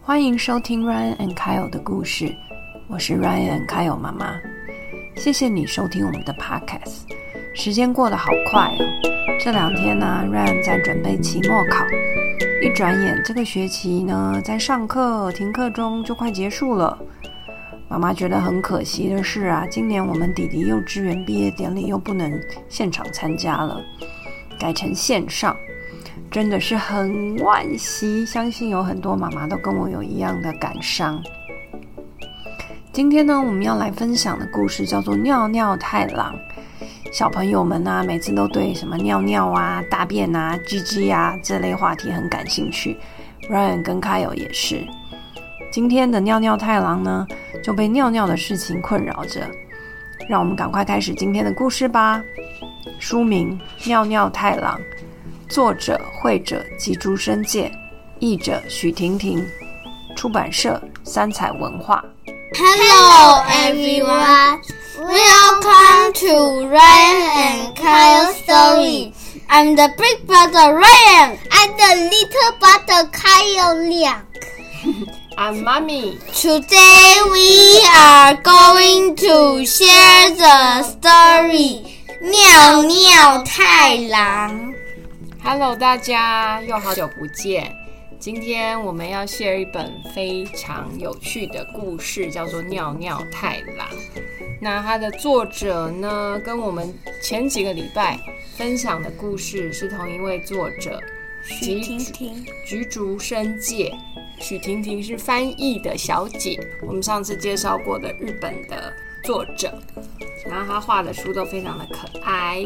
欢迎收听 Ryan and Kyle 的故事，我是 Ryan and Kyle 妈妈。谢谢你收听我们的 Podcast。时间过得好快哦，这两天呢，Ryan 在准备期末考，一转眼这个学期呢，在上课停课中就快结束了。妈妈觉得很可惜的是啊，今年我们弟弟幼稚园毕业典礼又不能现场参加了，改成线上。真的是很惋惜，相信有很多妈妈都跟我有一样的感伤。今天呢，我们要来分享的故事叫做《尿尿太郎》。小朋友们呢，每次都对什么尿尿啊、大便啊、鸡鸡啊这类话题很感兴趣。Ryan 跟 Kyle 也是。今天的尿尿太郎呢，就被尿尿的事情困扰着。让我们赶快开始今天的故事吧。书名《尿尿太郎》。作者、会者吉竹生介，译者许婷婷，出版社三彩文化。Hello everyone, welcome to Ryan and Kyle story. I'm the big brother Ryan. I'm the little brother Kyle Liang. I'm mommy. Today we are going to share the story. 尿尿太郎。Hello，大家又好久不见。今天我们要写一本非常有趣的故事，叫做《尿尿太郎》。那它的作者呢，跟我们前几个礼拜分享的故事是同一位作者，许婷婷、菊竹生介。许婷婷是翻译的小姐，我们上次介绍过的日本的作者。然后他画的书都非常的可爱。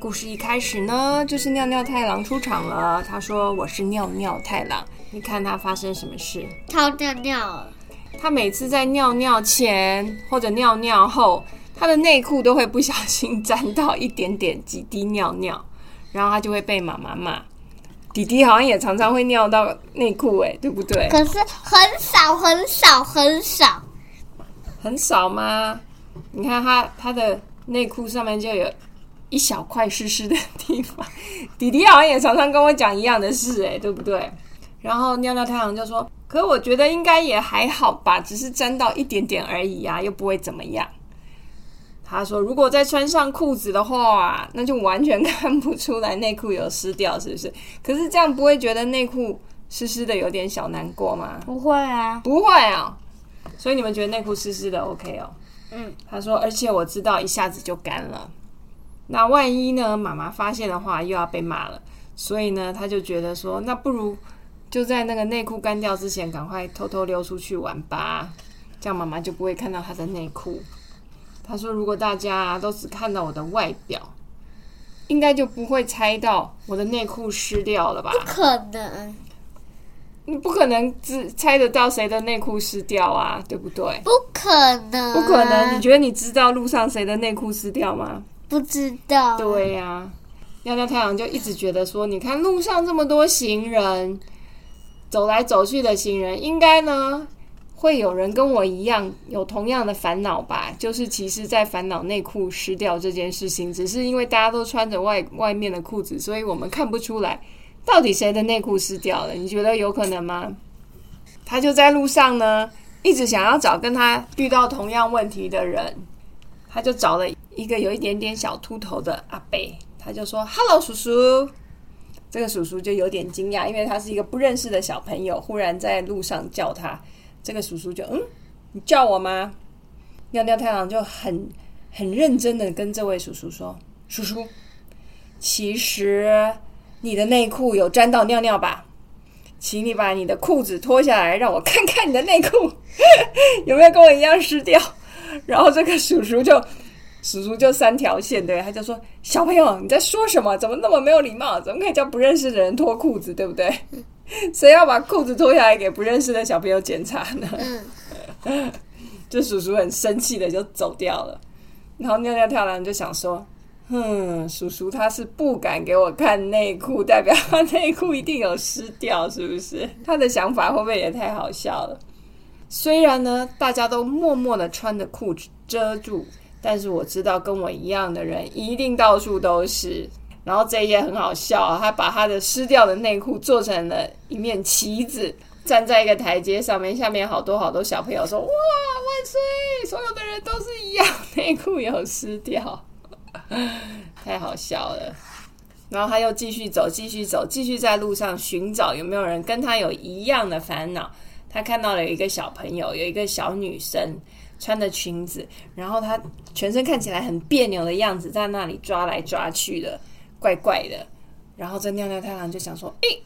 故事一开始呢，就是尿尿太郎出场了。他说：“我是尿尿太郎。”你看他发生什么事？他尿尿。他每次在尿尿前或者尿尿后，他的内裤都会不小心沾到一点点几滴尿尿，然后他就会被妈妈骂。弟弟好像也常常会尿到内裤，哎，对不对？可是很少，很少，很少，很少吗？你看他他的内裤上面就有。一小块湿湿的地方，弟弟好像也常常跟我讲一样的事，哎，对不对？然后尿尿太阳就说：“可我觉得应该也还好吧，只是沾到一点点而已啊，又不会怎么样。”他说：“如果再穿上裤子的话，那就完全看不出来内裤有湿掉，是不是？可是这样不会觉得内裤湿湿的有点小难过吗？不会啊，不会啊。所以你们觉得内裤湿湿的 OK 哦？嗯。他说：“而且我知道一下子就干了。”那万一呢？妈妈发现的话，又要被骂了。所以呢，他就觉得说，那不如就在那个内裤干掉之前，赶快偷偷溜出去玩吧，这样妈妈就不会看到他的内裤。他说，如果大家都只看到我的外表，应该就不会猜到我的内裤湿掉了吧？不可能，你不可能只猜得到谁的内裤湿掉啊，对不对？不可能，不可能。你觉得你知道路上谁的内裤湿掉吗？不知道。对呀，尿尿太阳就一直觉得说，你看路上这么多行人，走来走去的行人，应该呢会有人跟我一样有同样的烦恼吧？就是其实，在烦恼内裤湿掉这件事情，只是因为大家都穿着外外面的裤子，所以我们看不出来到底谁的内裤湿掉了。你觉得有可能吗？他就在路上呢，一直想要找跟他遇到同样问题的人，他就找了。一个有一点点小秃头的阿伯，他就说：“Hello，叔叔。”这个叔叔就有点惊讶，因为他是一个不认识的小朋友，忽然在路上叫他。这个叔叔就：“嗯，你叫我吗？”尿尿太郎就很很认真的跟这位叔叔说：“叔叔，其实你的内裤有沾到尿尿吧？请你把你的裤子脱下来，让我看看你的内裤 有没有跟我一样湿掉。”然后这个叔叔就。叔叔就三条线，对，他就说：“小朋友，你在说什么？怎么那么没有礼貌？怎么可以叫不认识的人脱裤子？对不对？谁要把裤子脱下来给不认识的小朋友检查呢？”嗯，就叔叔很生气的就走掉了。然后尿尿跳郎就想说：“哼，叔叔他是不敢给我看内裤，代表他内裤一定有湿掉，是不是？他的想法会不会也太好笑了？虽然呢，大家都默默的穿着裤子遮住。”但是我知道跟我一样的人一定到处都是。然后这一页很好笑啊，他把他的湿掉的内裤做成了一面旗子，站在一个台阶上面，下面好多好多小朋友说：“哇，万岁！所有的人都是一样，内裤有湿掉，太好笑了。”然后他又继续走，继续走，继续在路上寻找有没有人跟他有一样的烦恼。他看到了一个小朋友，有一个小女生穿的裙子，然后她全身看起来很别扭的样子，在那里抓来抓去的，怪怪的。然后这尿尿太郎就想说：“诶，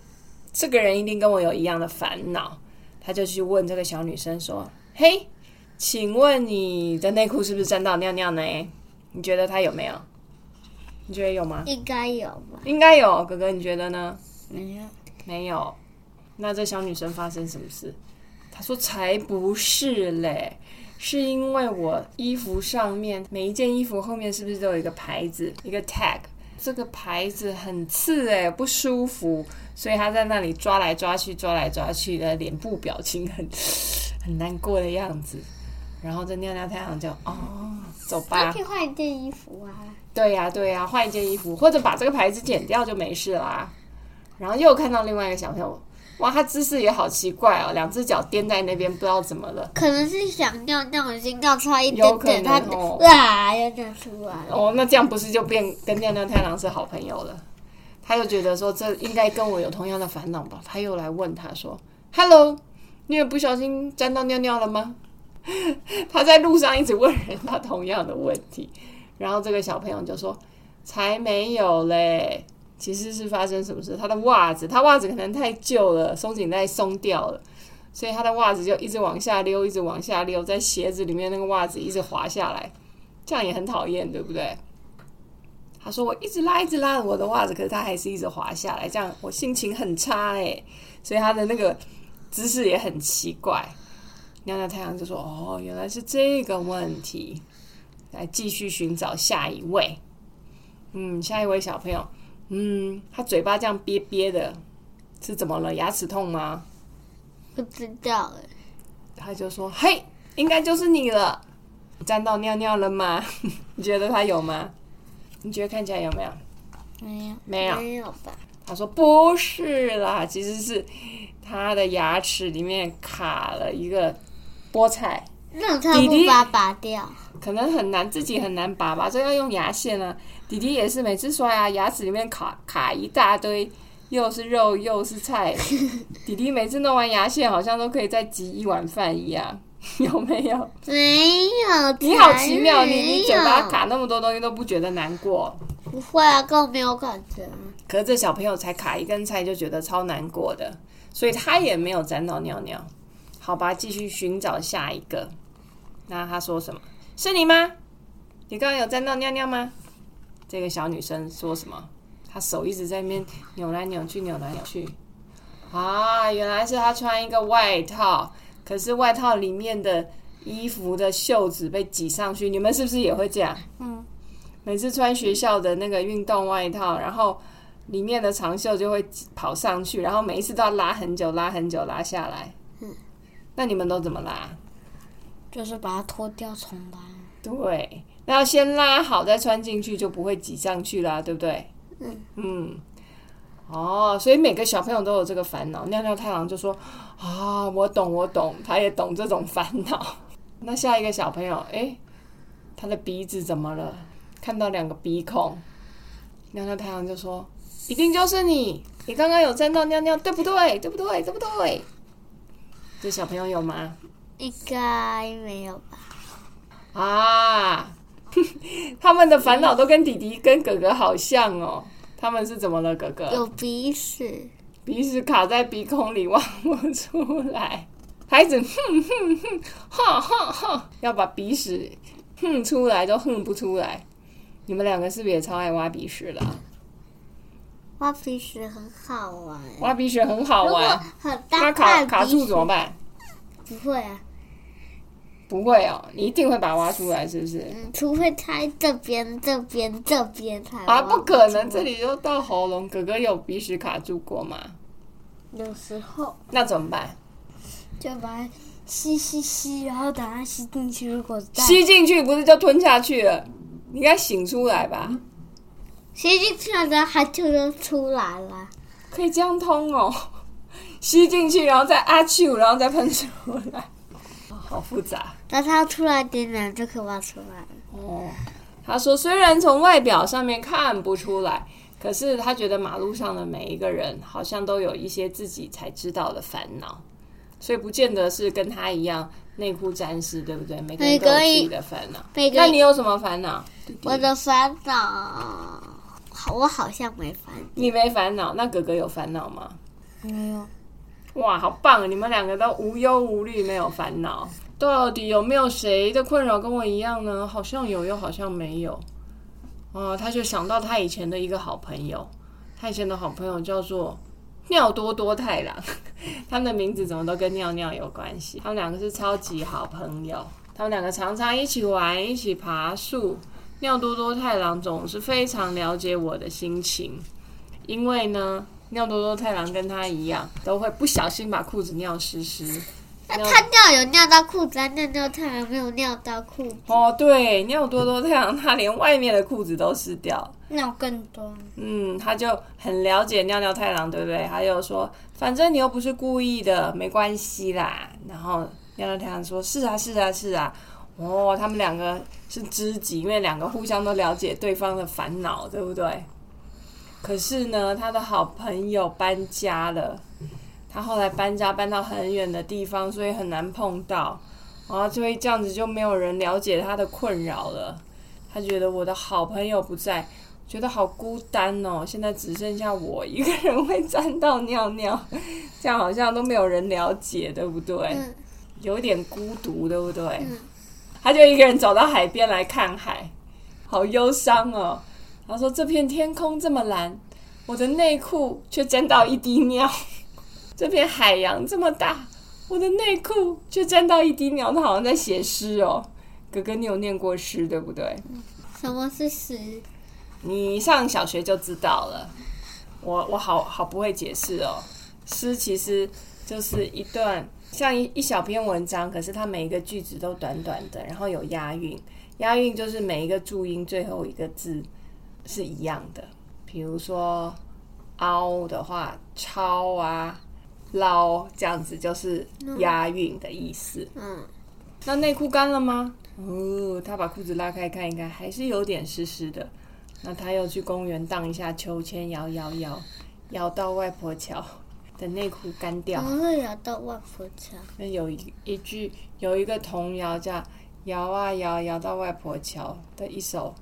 这个人一定跟我有一样的烦恼。”他就去问这个小女生说：“嘿，请问你的内裤是不是沾到尿尿呢？你觉得他有没有？你觉得有吗？应该有吧？应该有。哥哥，你觉得呢？没有，没有。那这小女生发生什么事？她说：“才不是嘞，是因为我衣服上面每一件衣服后面是不是都有一个牌子，一个 tag？这个牌子很刺诶，不舒服，所以他在那里抓来抓去，抓来抓去的，脸部表情很很难过的样子。然后这尿尿太阳就哦，走吧那可，以换一件衣服啊。对呀、对呀、换一件衣服，或者把这个牌子剪掉就没事啦。然后又看到另外一个小朋友，哇，他姿势也好奇怪哦，两只脚颠在那边，不知道怎么了。可能是想尿尿，已经尿出来一点点，他可能哦哇，要尿出来了。哦，那这样不是就变跟尿尿太郎是好朋友了？他又觉得说这应该跟我有同样的烦恼吧？他又来问他说：“Hello，你有不小心沾到尿尿了吗？” 他在路上一直问人家同样的问题，然后这个小朋友就说：“才没有嘞，其实是发生什么事？他的袜子，他袜子可能太旧了，松紧带松掉了，所以他的袜子就一直往下溜，一直往下溜，在鞋子里面那个袜子一直滑下来，这样也很讨厌，对不对？”他说：“我一直拉，一直拉我的袜子，可是它还是一直滑下来，这样我心情很差哎。所以他的那个姿势也很奇怪。”尿尿太阳就说：“哦，原来是这个问题。”来继续寻找下一位。嗯，下一位小朋友，嗯，他嘴巴这样憋憋的，是怎么了？牙齿痛吗？不知道哎，他就说：“嘿，应该就是你了。沾到尿尿了吗？你觉得他有吗？你觉得看起来有没有？没有，没有。没有吧？他说不是啦，其实是他的牙齿里面卡了一个菠菜，那他不把它拔掉，可能很难，自己很难拔吧，这要用牙线啊。弟弟也是每次刷牙，牙齿里面卡卡一大堆，又是肉又是菜。弟弟每次弄完牙线，好像都可以再挤一碗饭一样，有没有？没有。你好奇妙，你你嘴巴卡那么多东西都不觉得难过，不会啊，根本没有感觉。可是这小朋友才卡一根菜就觉得超难过的，所以他也没有沾到尿尿。好吧，继续寻找下一个。那他说什么？是你吗？你刚刚有沾到尿尿吗？这个小女生说什么？她手一直在那边扭来扭去，扭来扭去。啊，原来是她穿一个外套，可是外套里面的衣服的袖子被挤上去。你们是不是也会这样？嗯，每次穿学校的那个运动外套，然后里面的长袖就会跑上去，然后每一次都要拉很久，拉很久，拉下来。嗯，那你们都怎么拉？就是把它脱掉重来。对，那要先拉好再穿进去，就不会挤上去啦，对不对？嗯嗯，哦，所以每个小朋友都有这个烦恼。尿尿太郎就说：“啊，我懂，我懂，他也懂这种烦恼。”那下一个小朋友，诶，他的鼻子怎么了？看到两个鼻孔，尿尿太郎就说：“一定就是你，你刚刚有沾到尿尿，对不对？对不对？对不对？”这小朋友有吗？应该没有吧？啊，他们的烦恼都跟弟弟跟哥哥好像哦。他们是怎么了？哥哥有鼻屎，鼻屎卡在鼻孔里，挖不出来，孩子哼哼哼，哈哈哈，要把鼻屎哼出来都哼不出来。你们两个是不是也超爱挖鼻屎的啊？挖鼻屎很好玩。挖鼻屎很好玩，很大卡卡住怎么办？不会啊，不会哦，你一定会把它挖出来，是不是？嗯，除非它这边、这边、这边才啊，不可能，这里就到喉咙。哥哥有鼻屎卡住过吗？有时候那怎么办？就把它吸吸吸，然后等它吸进去。如果吸进去不是就吞下去了？你应该醒出来吧？吸进去了，它就能出来了。可以这样通哦，吸进去，然后再阿啾，然后再喷出来，哦 好复杂。等它出来点点就可以挖出来了。哦，他说虽然从外表上面看不出来，可是他觉得马路上的每一个人好像都有一些自己才知道的烦恼，所以不见得是跟他一样内裤沾湿，对不对？每个人都有自己的烦恼。那你有什么烦恼？我的烦恼，好，我好像没烦恼。你没烦恼，那哥哥有烦恼吗？没有，哇，好棒！你们两个都无忧无虑，没有烦恼。到底有没有谁的困扰跟我一样呢？好像有，又好像没有。哦，他就想到他以前的一个好朋友，他以前的好朋友叫做尿多多太郎，他们的名字怎么都跟尿尿有关系。他们两个是超级好朋友，他们两个常常一起玩，一起爬树。尿多多太郎总是非常了解我的心情，因为呢，尿多多太郎跟他一样，都会不小心把裤子尿湿湿。那他尿有尿到裤子，啊，尿尿太郎没有尿到裤子。哦，对，尿多多太郎他连外面的裤子都湿掉。尿更多。嗯，他就很了解尿尿太郎，对不对？他就说，反正你又不是故意的，没关系啦。然后尿尿太郎说：“是啊，是啊，是啊。”哦，他们两个是知己，因为两个互相都了解对方的烦恼，对不对？可是呢，他的好朋友搬家了，他后来搬家搬到很远的地方，所以很难碰到，然后所以这样子就没有人了解他的困扰了。他觉得我的好朋友不在，觉得好孤单哦。现在只剩下我一个人会沾到尿尿，这样好像都没有人了解，对不对？嗯有点孤独，对不对？嗯他就一个人走到海边来看海，好忧伤哦。他说：“这片天空这么蓝，我的内裤却沾到一滴尿；这片海洋这么大，我的内裤却沾到一滴尿。”他好像在写诗哦。哥哥，你有念过诗对不对？什么是诗？你上小学就知道了。我我好好不会解释哦。诗其实就是一段像一一小篇文章，可是它每一个句子都短短的，然后有押韵。押韵就是每一个注音最后一个字是一样的。比如说“凹”的话，“超”啊，“捞”这样子就是押韵的意思。嗯，那内裤干了吗？哦，他把裤子拉开看一看，还是有点湿湿的。那他又去公园荡一下秋千，摇摇摇，摇到外婆桥，等内裤干掉怎。么会摇到外婆桥？那有一一句有一个童谣叫“摇啊摇，摇到外婆桥”的一首，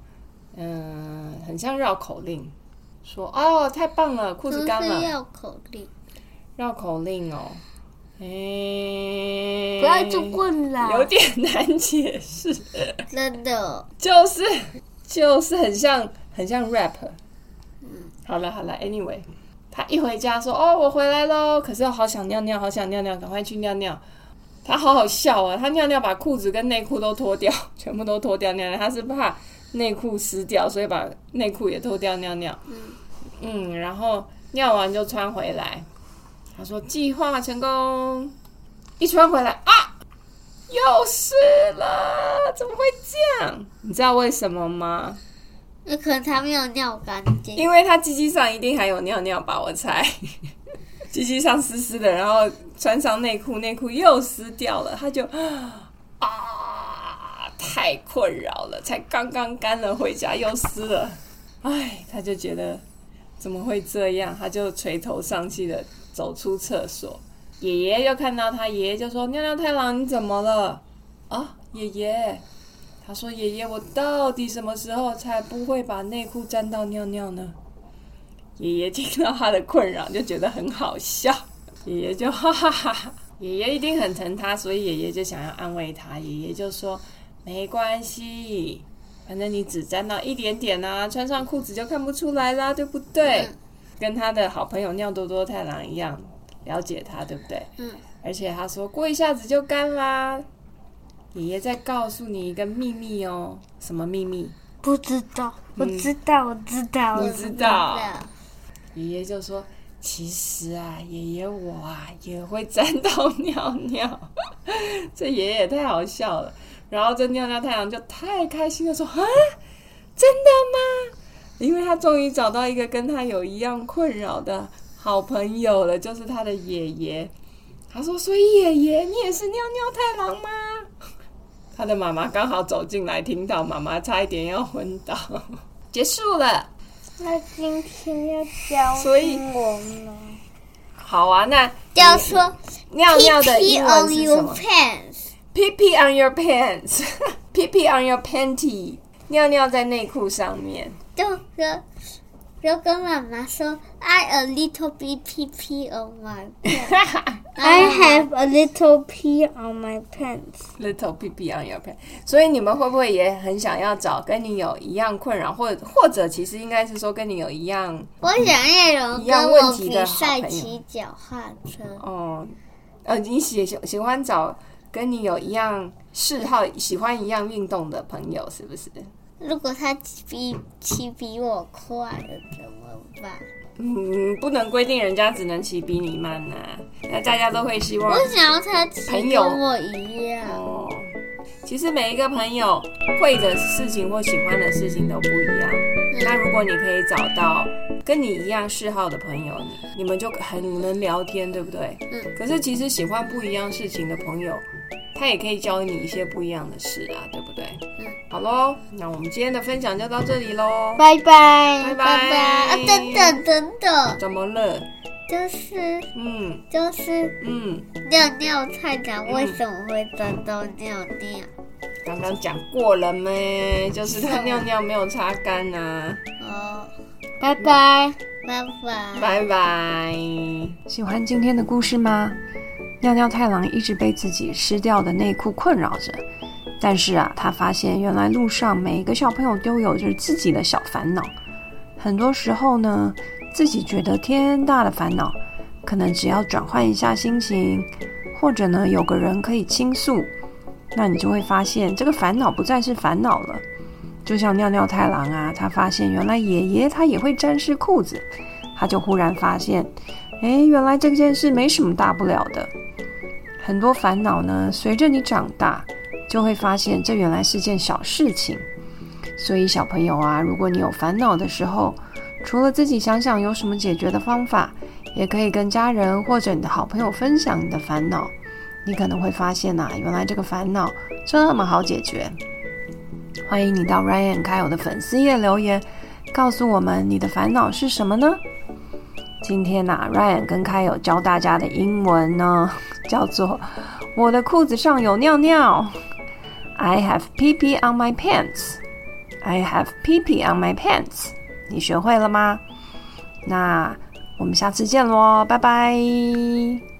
嗯，很像绕口令，说哦太棒了，裤子不干了，绕口令。绕口令哦，诶、不要做棍啦！有点难解释。真的，就是就是很像很像 rap。嗯好了好了，anyway，他一回家说：“哦，我回来喽。”可是好想尿尿，好想尿尿，赶快去尿尿。他好好笑啊！他尿尿把裤子跟内裤都脱掉，全部都脱掉尿尿。他是怕内裤湿掉，所以把内裤也脱掉尿尿。嗯，然后尿完就穿回来。他说计划成功，一穿回来啊，又湿了，怎么会这样？你知道为什么吗？那可能他没有尿干净。因为他鸡鸡上一定还有尿尿吧，我猜。鸡鸡上湿湿的，然后穿上内裤，内裤又湿掉了，他就啊，太困扰了，才刚刚干了，回家又湿了，唉，他就觉得怎么会这样，他就垂头丧气的走出厕所。爷爷又看到他，爷爷就说：“尿尿太郎，你怎么了？”啊，爷爷，他说：“爷爷，我到底什么时候才不会把内裤沾到尿尿呢？”爷爷听到他的困扰，就觉得很好笑，爷爷就哈哈哈哈。爷爷一定很疼他，所以爷爷就想要安慰他。爷爷就说：“没关系，反正你只沾到一点点啊，穿上裤子就看不出来啦，对不对？”嗯跟他的好朋友尿多多太郎一样，了解他，对不对？嗯。而且他说过一下子就干啦。爷爷再告诉你一个秘密哦，什么秘密？不知道，我知道，我知道，你我知道？爷爷就说：“其实啊，爷爷我啊也会沾到尿尿。”这爷爷也太好笑了。然后这尿尿太郎就太开心的说：“啊，真的吗？因为他终于找到一个跟他有一样困扰的好朋友了，就是他的爷爷。他说：“所以爷爷，你也是尿尿太郎吗？”他的妈妈刚好走进来，听到妈妈差一点要昏倒。结束了，那今天要教所以英文吗？好啊，那要说尿尿的英文是什么。？Pee pee on your pants, pee pee on your panty，尿尿在内裤上面。就说就跟妈妈说，I a little bit pee pee on my pants。I have a little pee on my pants. Little pee pee on your pants，所以你们会不会也很想要找跟你有一样困扰，或者或者其实应该是说跟你有一样我想要有一样问题的好赛朋友骑脚踏车。哦，呃，你喜喜喜欢找跟你有一样嗜好、喜欢一样运动的朋友，是不是？如果他比骑比我快了怎么办？嗯，不能规定人家只能骑比你慢呐、那大家都会希望我想要他骑朋友跟我一样。哦。其实每一个朋友会的事情或喜欢的事情都不一样。那如果你可以找到跟你一样嗜好的朋友，你你们就很能聊天，对不对？嗯。可是其实喜欢不一样事情的朋友，他也可以教你一些不一样的事啊，对不对？嗯。好喽，那我们今天的分享就到这里喽，拜拜。拜拜拜！啊，等等等等，怎么了？就是嗯就是嗯，尿尿菜长为什么会沾到尿尿？刚刚讲过了咩？就是他尿尿没有擦干呐、哦，拜拜。拜拜。拜拜。喜欢今天的故事吗？尿尿太郎一直被自己湿掉的内裤困扰着，但是啊，他发现原来路上每一个小朋友都有着自己的小烦恼。很多时候呢，自己觉得天大的烦恼，可能只要转换一下心情，或者呢有个人可以倾诉，那你就会发现这个烦恼不再是烦恼了。就像尿尿太郎啊，他发现原来爷爷他也会沾湿裤子，他就忽然发现。诶，原来这件事没什么大不了的。很多烦恼呢，随着你长大，就会发现这原来是件小事情。所以小朋友啊，如果你有烦恼的时候，除了自己想想有什么解决的方法，也可以跟家人或者你的好朋友分享你的烦恼。你可能会发现呐、原来这个烦恼这么好解决。欢迎你到 Ryan 开友的粉丝页留言，告诉我们你的烦恼是什么呢？今天呐、r y a n 跟开友教大家的英文呢，叫做“我的裤子上有尿尿”。I have pee pee on my pants. I have pee pee on my pants. 你学会了吗？那我们下次见喽，拜拜。